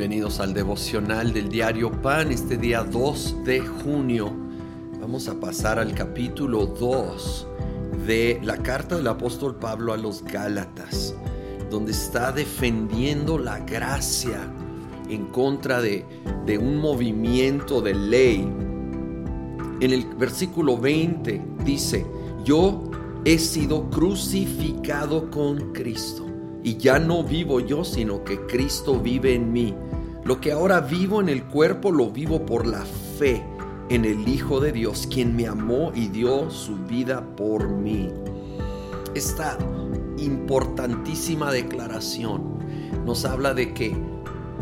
Bienvenidos al devocional del diario Pan, este día 2 de junio. Vamos a pasar al capítulo 2 de la carta del apóstol Pablo a los Gálatas, donde está defendiendo la gracia en contra de, de un movimiento de ley. En el versículo 20 dice, yo he sido crucificado con Cristo y ya no vivo yo, sino que Cristo vive en mí. Lo que ahora vivo en el cuerpo lo vivo por la fe en el Hijo de Dios, quien me amó y dio su vida por mí. Esta importantísima declaración nos habla de que,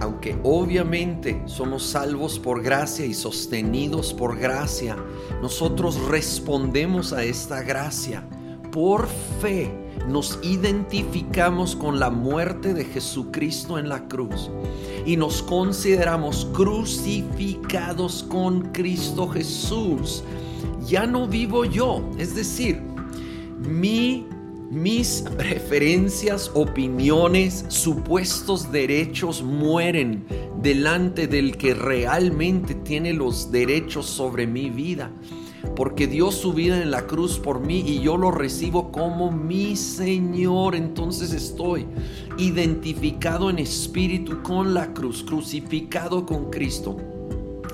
aunque obviamente somos salvos por gracia y sostenidos por gracia, nosotros respondemos a esta gracia por fe nos identificamos con la muerte de Jesucristo en la cruz y nos consideramos crucificados con Cristo Jesús, ya no vivo yo, es decir, mi mis preferencias, opiniones, supuestos derechos mueren delante del que realmente tiene los derechos sobre mi vida porque dio su vida en la cruz por mí y yo lo recibo como mi Señor. Entonces estoy identificado en espíritu con la cruz, crucificado con Cristo.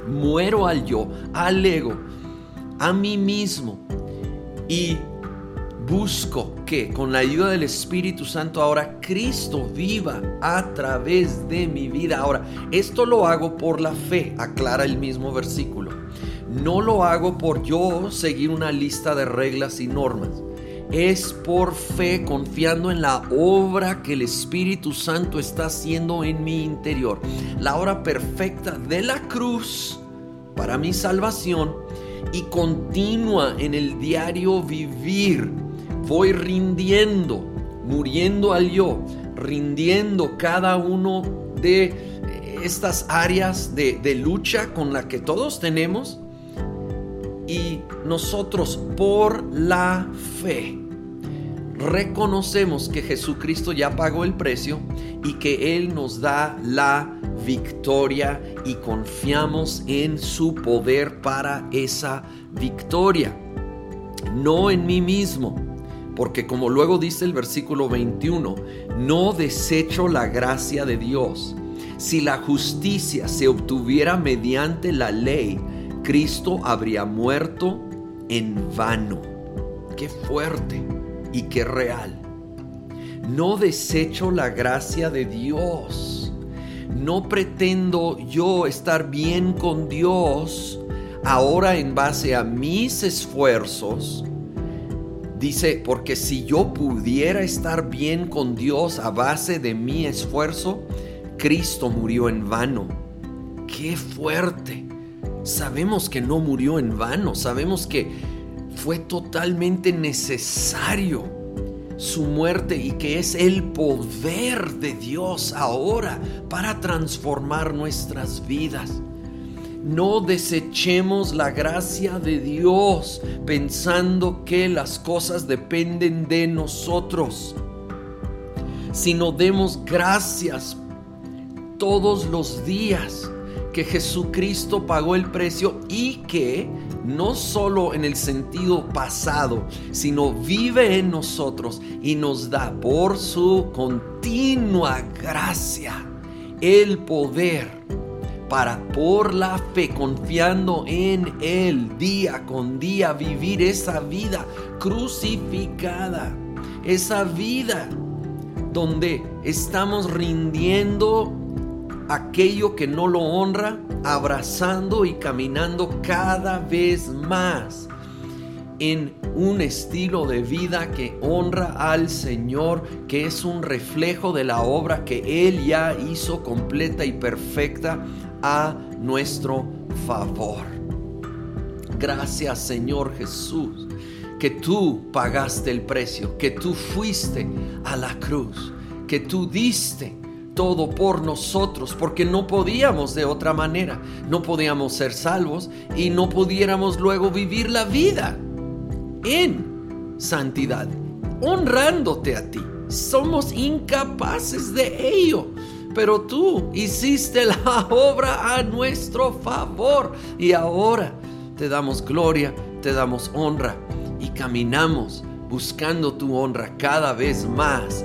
Muero al yo, al ego, a mí mismo y busco que con la ayuda del Espíritu Santo ahora Cristo viva a través de mi vida. Ahora, esto lo hago por la fe, aclara el mismo versículo. No lo hago por yo seguir una lista de reglas y normas. Es por fe confiando en la obra que el Espíritu Santo está haciendo en mi interior. La obra perfecta de la cruz para mi salvación y continua en el diario vivir. Voy rindiendo, muriendo al yo, rindiendo cada uno de estas áreas de, de lucha con la que todos tenemos y nosotros por la fe reconocemos que Jesucristo ya pagó el precio y que Él nos da la victoria y confiamos en su poder para esa victoria. No en mí mismo, porque como luego dice el versículo 21, no desecho la gracia de Dios. Si la justicia se obtuviera mediante la ley, Cristo habría muerto en vano. Qué fuerte y qué real. No desecho la gracia de Dios. No pretendo yo estar bien con Dios ahora en base a mis esfuerzos. Dice, porque si yo pudiera estar bien con Dios a base de mi esfuerzo, Cristo murió en vano. Qué fuerte sabemos que no murió en vano, sabemos que fue totalmente necesario su muerte y que es el poder de Dios ahora para transformar nuestras vidas. No desechemos la gracia de Dios pensando que las cosas dependen de nosotros, sino demos gracias todos los días que Jesucristo pagó el precio y que no solo en el sentido pasado, sino vive en nosotros y nos da por su continua gracia el poder para por la fe, confiando en Él día con día, vivir esa vida crucificada, esa vida donde estamos rindiendo aquello que no lo honra, abrazando y caminando cada vez más en un estilo de vida que honra al Señor, que es un reflejo de la obra que Él ya hizo completa y perfecta a nuestro favor. Gracias Señor Jesús, que tú pagaste el precio, que tú fuiste a la cruz, que tú diste todo por nosotros, porque no podíamos de otra manera. No podíamos ser salvos y no pudiéramos luego vivir la vida en santidad, honrándote a ti. Somos incapaces de ello. pero tú hiciste la obra a nuestro favor y ahora te damos gloria, te damos honra y caminamos buscando tu honra cada vez más